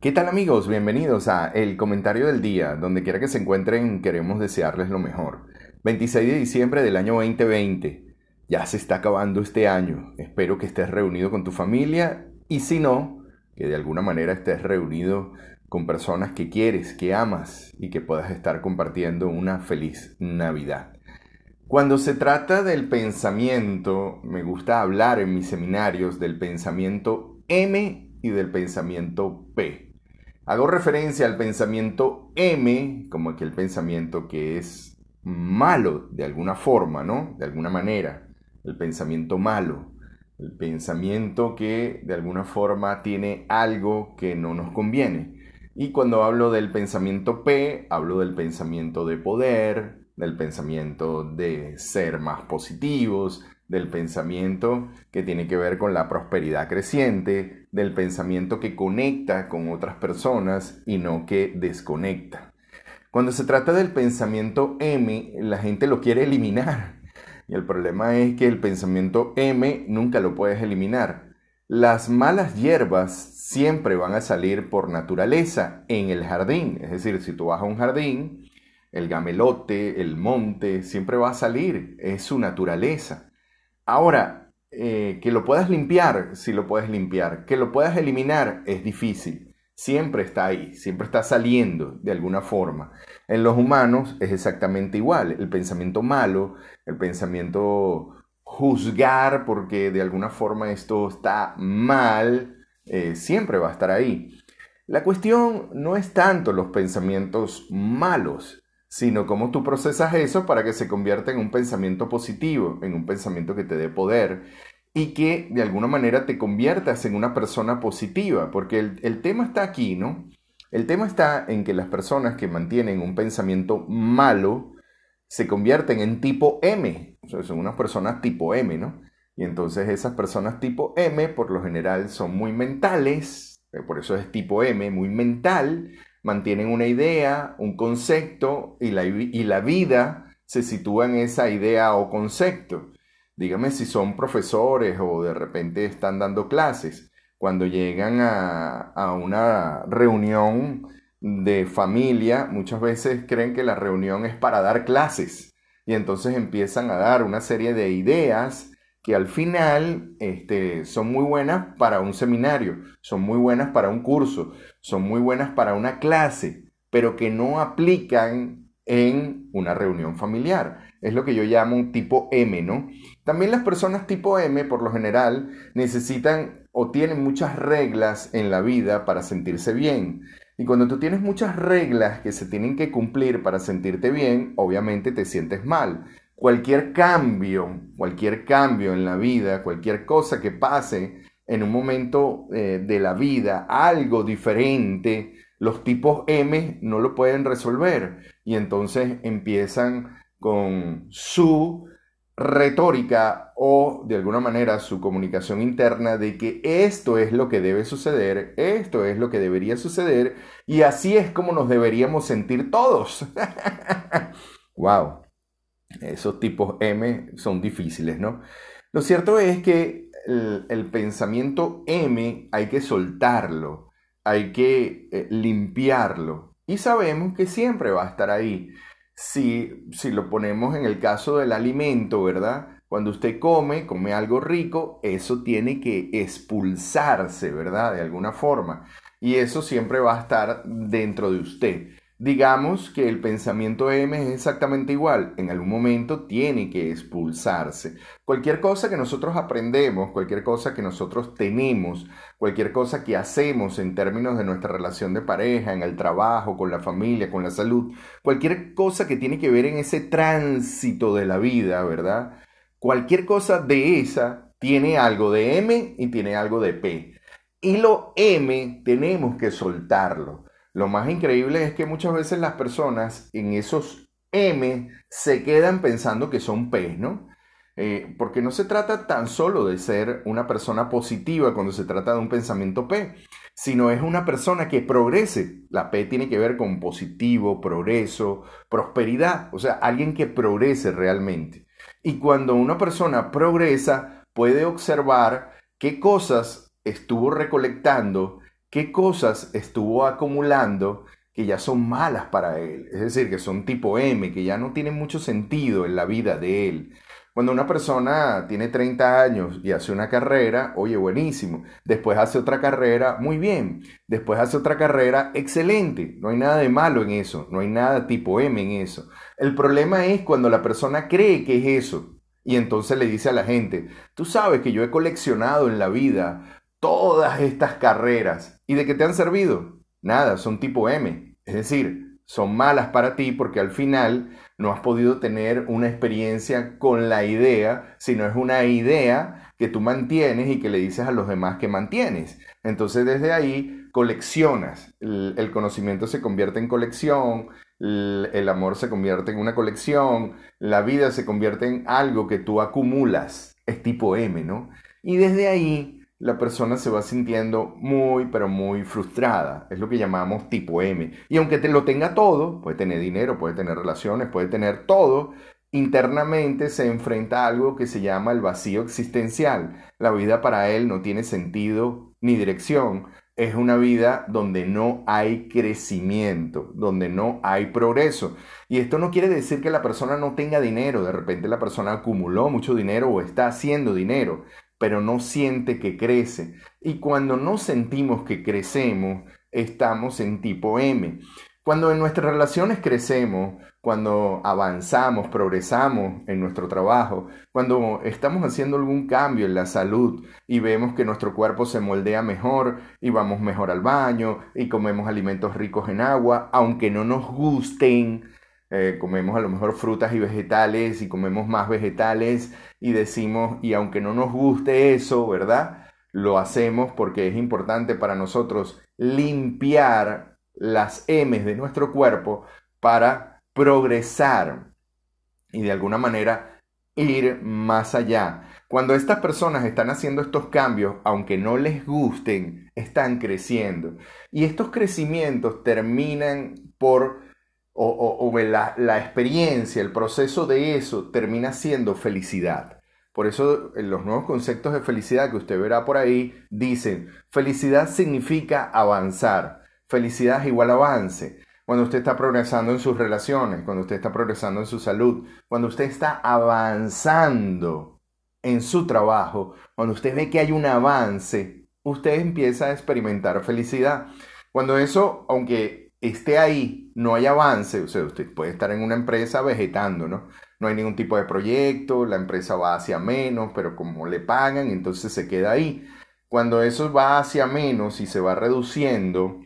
¿Qué tal amigos? Bienvenidos a El Comentario del Día. Donde quiera que se encuentren, queremos desearles lo mejor. 26 de diciembre del año 2020. Ya se está acabando este año. Espero que estés reunido con tu familia y si no, que de alguna manera estés reunido con personas que quieres, que amas y que puedas estar compartiendo una feliz Navidad. Cuando se trata del pensamiento, me gusta hablar en mis seminarios del pensamiento M y del pensamiento P. Hago referencia al pensamiento M como aquel pensamiento que es malo de alguna forma, ¿no? De alguna manera. El pensamiento malo. El pensamiento que de alguna forma tiene algo que no nos conviene. Y cuando hablo del pensamiento P, hablo del pensamiento de poder, del pensamiento de ser más positivos, del pensamiento que tiene que ver con la prosperidad creciente, del pensamiento que conecta con otras personas y no que desconecta. Cuando se trata del pensamiento M, la gente lo quiere eliminar. Y el problema es que el pensamiento M nunca lo puedes eliminar. Las malas hierbas siempre van a salir por naturaleza en el jardín. Es decir, si tú vas a un jardín, el gamelote, el monte, siempre va a salir. Es su naturaleza. Ahora, eh, que lo puedas limpiar, si lo puedes limpiar, que lo puedas eliminar, es difícil. Siempre está ahí, siempre está saliendo de alguna forma. En los humanos es exactamente igual. El pensamiento malo, el pensamiento juzgar porque de alguna forma esto está mal, eh, siempre va a estar ahí. La cuestión no es tanto los pensamientos malos, sino cómo tú procesas eso para que se convierta en un pensamiento positivo, en un pensamiento que te dé poder y que de alguna manera te conviertas en una persona positiva, porque el, tema está aquí, ¿no? El tema está en que las personas que mantienen un pensamiento malo se convierten en tipo M, o sea, son unas personas tipo M, ¿no? Y entonces esas personas tipo M por lo general son muy mentales, eh, por eso es tipo M, muy mental, mantienen una idea, un concepto y la, y la vida se sitúa en esa idea o concepto. Dígame si son profesores o de repente están dando clases. Cuando llegan a, a una reunión de familia, muchas veces creen que la reunión es para dar clases y entonces empiezan a dar una serie de ideas que al final este, son muy buenas para un seminario, son muy buenas para un curso, son muy buenas para una clase, pero que no aplican en una reunión familiar. Es lo que yo llamo un tipo M, ¿no? También las personas tipo M, por lo general, necesitan o tienen muchas reglas en la vida para sentirse bien. Y cuando tú tienes muchas reglas que se tienen que cumplir para sentirte bien, obviamente te sientes mal cualquier cambio, cualquier cambio en la vida, cualquier cosa que pase en un momento eh, de la vida, algo diferente, los tipos M no lo pueden resolver y entonces empiezan con su retórica o de alguna manera su comunicación interna de que esto es lo que debe suceder, esto es lo que debería suceder y así es como nos deberíamos sentir todos. wow. Esos tipos M son difíciles, ¿no? Lo cierto es que el, pensamiento M hay que soltarlo, hay que eh, limpiarlo y sabemos que siempre va a estar ahí. Si, si lo ponemos en el caso del alimento, ¿verdad? Cuando usted come, come algo rico, eso tiene que expulsarse, ¿verdad? De alguna forma. Y eso siempre va a estar dentro de usted. Digamos que el pensamiento M es exactamente igual, en algún momento tiene que expulsarse. Cualquier cosa que nosotros aprendemos, cualquier cosa que nosotros tenemos, cualquier cosa que hacemos en términos de nuestra relación de pareja, en el trabajo, con la familia, con la salud, cualquier cosa que tiene que ver en ese tránsito de la vida, ¿verdad? Cualquier cosa de esa tiene algo de M y tiene algo de P. Y lo M tenemos que soltarlo. Lo más increíble es que muchas veces las personas en esos M se quedan pensando que son P, ¿no? Eh, porque no se trata tan solo de ser una persona positiva cuando se trata de un pensamiento P, sino es una persona que progrese. La P tiene que ver con positivo, progreso, prosperidad, o sea, alguien que progrese realmente. Y cuando una persona progresa, puede observar qué cosas estuvo recolectando qué cosas estuvo acumulando que ya son malas para él, es decir, que son tipo M, que ya no tienen mucho sentido en la vida de él. Cuando una persona tiene 30 años y hace una carrera, oye, buenísimo. Después hace otra carrera, muy bien. Después hace otra carrera, excelente. No hay nada de malo en eso. No hay nada tipo M en eso. El problema es cuando la persona cree que es eso. Y entonces le dice a la gente, tú sabes que yo he coleccionado en la vida todas estas carreras. ¿Y de qué te han servido? Nada, son tipo M. Es decir, son malas para ti porque al final no has podido tener una experiencia con la idea, sino es una idea que tú mantienes y que le dices a los demás que mantienes. Entonces desde ahí coleccionas, el, conocimiento se convierte en colección, el, amor se convierte en una colección, la vida se convierte en algo que tú acumulas, es tipo M, ¿no? Y desde ahí la persona se va sintiendo muy, pero muy frustrada. Es lo que llamamos tipo M. Y aunque te lo tenga todo, puede tener dinero, puede tener relaciones, puede tener todo, internamente se enfrenta a algo que se llama el vacío existencial. La vida para él no tiene sentido ni dirección. Es una vida donde no hay crecimiento, donde no hay progreso. Y esto no quiere decir que la persona no tenga dinero. De repente la persona acumuló mucho dinero o está haciendo dinero pero no siente que crece. Y cuando no sentimos que crecemos, estamos en tipo M. Cuando en nuestras relaciones crecemos, cuando avanzamos, progresamos en nuestro trabajo, cuando estamos haciendo algún cambio en la salud y vemos que nuestro cuerpo se moldea mejor y vamos mejor al baño y comemos alimentos ricos en agua, aunque no nos gusten, eh, comemos a lo mejor frutas y vegetales y comemos más vegetales y decimos, y aunque no nos guste eso, ¿verdad? Lo hacemos porque es importante para nosotros limpiar las M de nuestro cuerpo para progresar y de alguna manera ir más allá. Cuando estas personas están haciendo estos cambios, aunque no les gusten, están creciendo. Y estos crecimientos terminan por o, la, experiencia, el proceso de eso termina siendo felicidad. Por eso en los nuevos conceptos de felicidad que usted verá por ahí dicen, felicidad significa avanzar, felicidad es igual avance. Cuando usted está progresando en sus relaciones, cuando usted está progresando en su salud, cuando usted está avanzando en su trabajo, cuando usted ve que hay un avance, usted empieza a experimentar felicidad. Cuando eso, aunque esté ahí, no hay avance, o sea, usted puede estar en una empresa vegetando, ¿no? No hay ningún tipo de proyecto, la empresa va hacia menos, pero como le pagan, entonces se queda ahí. Cuando eso va hacia menos y se va reduciendo,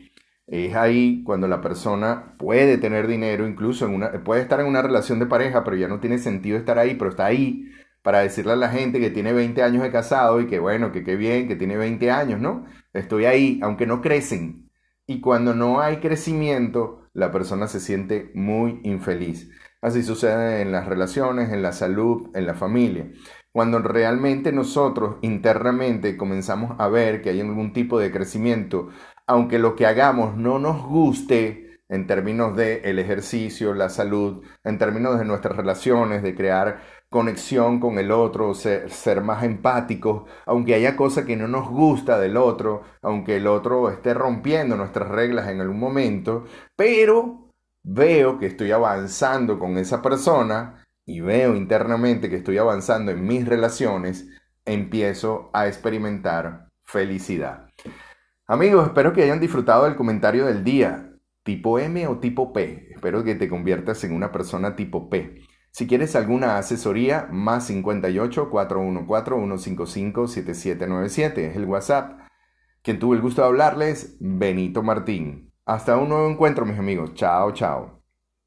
es ahí cuando la persona puede tener dinero, incluso una, puede estar en una relación de pareja, pero ya no tiene sentido estar ahí, pero está ahí para decirle a la gente que tiene 20 años de casado y que bueno, que qué bien, que tiene 20 años, ¿no? Estoy ahí, aunque no crecen, y cuando no hay crecimiento, la persona se siente muy infeliz. Así sucede en las relaciones, en la salud, en la familia. Cuando realmente nosotros internamente comenzamos a ver que hay algún tipo de crecimiento, aunque lo que hagamos no nos guste en términos de el ejercicio, la salud, en términos de nuestras relaciones, de crear conexión con el otro, ser, más empáticos, aunque haya cosas que no nos gusta del otro, aunque el otro esté rompiendo nuestras reglas en algún momento, pero veo que estoy avanzando con esa persona y veo internamente que estoy avanzando en mis relaciones, empiezo a experimentar felicidad. Amigos, espero que hayan disfrutado del comentario del día, tipo M o tipo P. Espero que te conviertas en una persona tipo P. Si quieres alguna asesoría, más 58 414 155 7797 es el WhatsApp. Quien tuvo el gusto de hablarles, Benito Martín. Hasta un nuevo encuentro, mis amigos. Chao, chao.